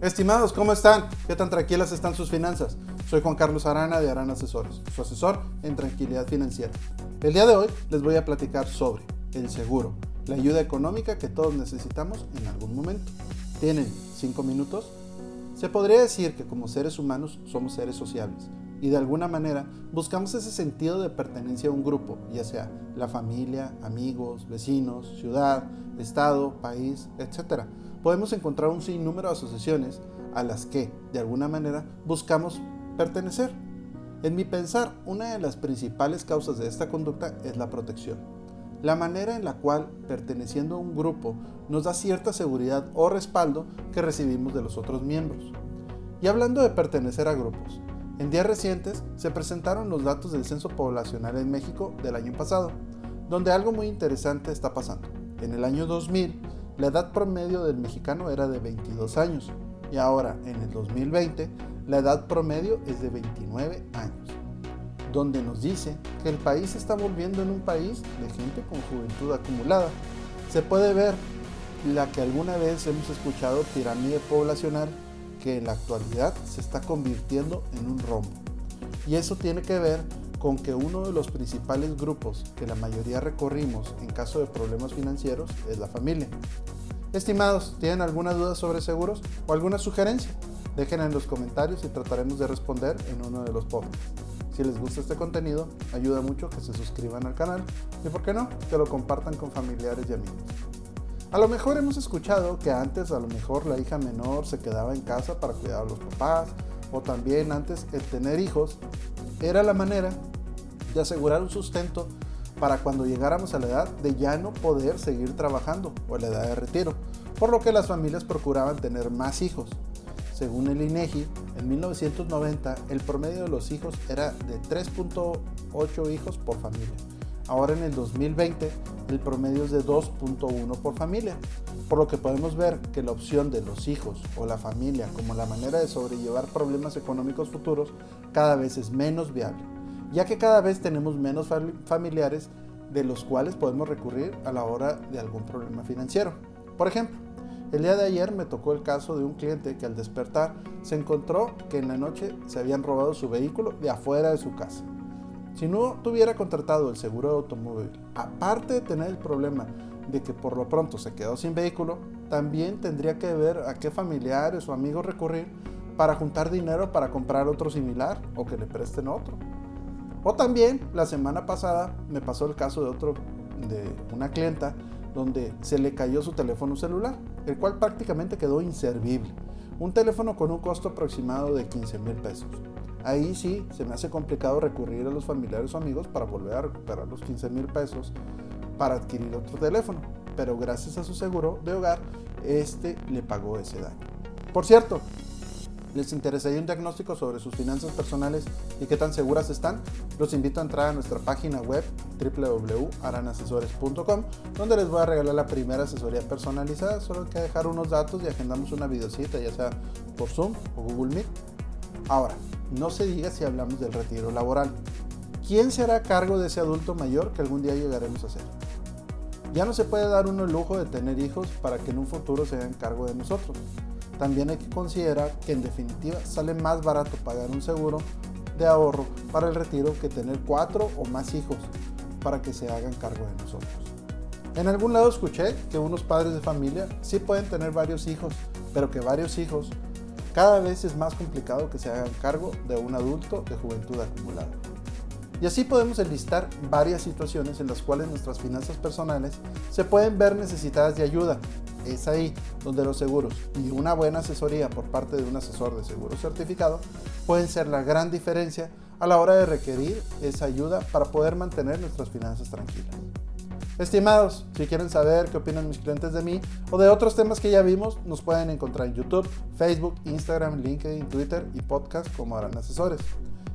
Estimados, ¿cómo están? ¿Qué tan tranquilas están sus finanzas? Soy Juan Carlos Arana de Arana Asesores, su asesor en tranquilidad financiera. El día de hoy les voy a platicar sobre el seguro, la ayuda económica que todos necesitamos en algún momento. ¿Tienen 5 minutos? Se podría decir que como seres humanos somos seres sociables y de alguna manera buscamos ese sentido de pertenencia a un grupo, ya sea la familia, amigos, vecinos, ciudad, estado, país, etc. Podemos encontrar un sinnúmero de asociaciones a las que, de alguna manera, buscamos pertenecer. En mi pensar, una de las principales causas de esta conducta es la protección. La manera en la cual, perteneciendo a un grupo, nos da cierta seguridad o respaldo que recibimos de los otros miembros. Y hablando de pertenecer a grupos, en días recientes se presentaron los datos del censo poblacional en México del año pasado, donde algo muy interesante está pasando. En el año 2000, la edad promedio del mexicano era de 22 años y ahora, en el 2020, la edad promedio es de 29 años, donde nos dice que el país está volviendo en un país de gente con juventud acumulada. Se puede ver la que alguna vez hemos escuchado pirámide poblacional que en la actualidad se está convirtiendo en un rombo. Y eso tiene que ver con que uno de los principales grupos que la mayoría recorrimos en caso de problemas financieros es la familia. Estimados, ¿tienen alguna duda sobre seguros o alguna sugerencia? Déjenla en los comentarios y trataremos de responder en uno de los podcasts. Si les gusta este contenido, ayuda mucho que se suscriban al canal y, por qué no, que lo compartan con familiares y amigos. A lo mejor hemos escuchado que antes a lo mejor la hija menor se quedaba en casa para cuidar a los papás o también antes el tener hijos era la manera de asegurar un sustento para cuando llegáramos a la edad de ya no poder seguir trabajando o la edad de retiro, por lo que las familias procuraban tener más hijos. Según el INEGI, en 1990 el promedio de los hijos era de 3.8 hijos por familia Ahora en el 2020 el promedio es de 2.1 por familia, por lo que podemos ver que la opción de los hijos o la familia como la manera de sobrellevar problemas económicos futuros cada vez es menos viable, ya que cada vez tenemos menos familiares de los cuales podemos recurrir a la hora de algún problema financiero. Por ejemplo, el día de ayer me tocó el caso de un cliente que al despertar se encontró que en la noche se habían robado su vehículo de afuera de su casa. Si no tuviera contratado el seguro de automóvil, aparte de tener el problema de que por lo pronto se quedó sin vehículo, también tendría que ver a qué familiares o amigos recurrir para juntar dinero para comprar otro similar o que le presten otro. O también la semana pasada me pasó el caso de otro de una clienta donde se le cayó su teléfono celular, el cual prácticamente quedó inservible. Un teléfono con un costo aproximado de 15 mil pesos ahí sí se me hace complicado recurrir a los familiares o amigos para volver a recuperar los 15 mil pesos para adquirir otro teléfono. Pero gracias a su seguro de hogar, este le pagó ese daño. Por cierto, les interesaría un diagnóstico sobre sus finanzas personales y qué tan seguras están, los invito a entrar a nuestra página web www.aranasesores.com donde les voy a regalar la primera asesoría personalizada. Solo hay que dejar unos datos y agendamos una videocita, ya sea por Zoom o Google Meet. Ahora, no se diga si hablamos del retiro laboral. ¿Quién se hará cargo de ese adulto mayor que algún día llegaremos a ser? Ya no se puede dar uno el lujo de tener hijos para que en un futuro se hagan cargo de nosotros. También hay que considerar que en definitiva sale más barato pagar un seguro de ahorro para el retiro que tener cuatro o más hijos para que se hagan cargo de nosotros. En algún lado escuché que unos padres de familia sí pueden tener varios hijos, pero que varios hijos cada vez es más complicado que se hagan cargo de un adulto de juventud acumulada. Y así podemos enlistar varias situaciones en las cuales nuestras finanzas personales se pueden ver necesitadas de ayuda. Es ahí donde los seguros y una buena asesoría por parte de un asesor de seguro certificado pueden ser la gran diferencia a la hora de requerir esa ayuda para poder mantener nuestras finanzas tranquilas. Estimados, si quieren saber qué opinan mis clientes de mí o de otros temas que ya vimos, nos pueden encontrar en YouTube, Facebook, Instagram, LinkedIn, Twitter y podcast como harán asesores.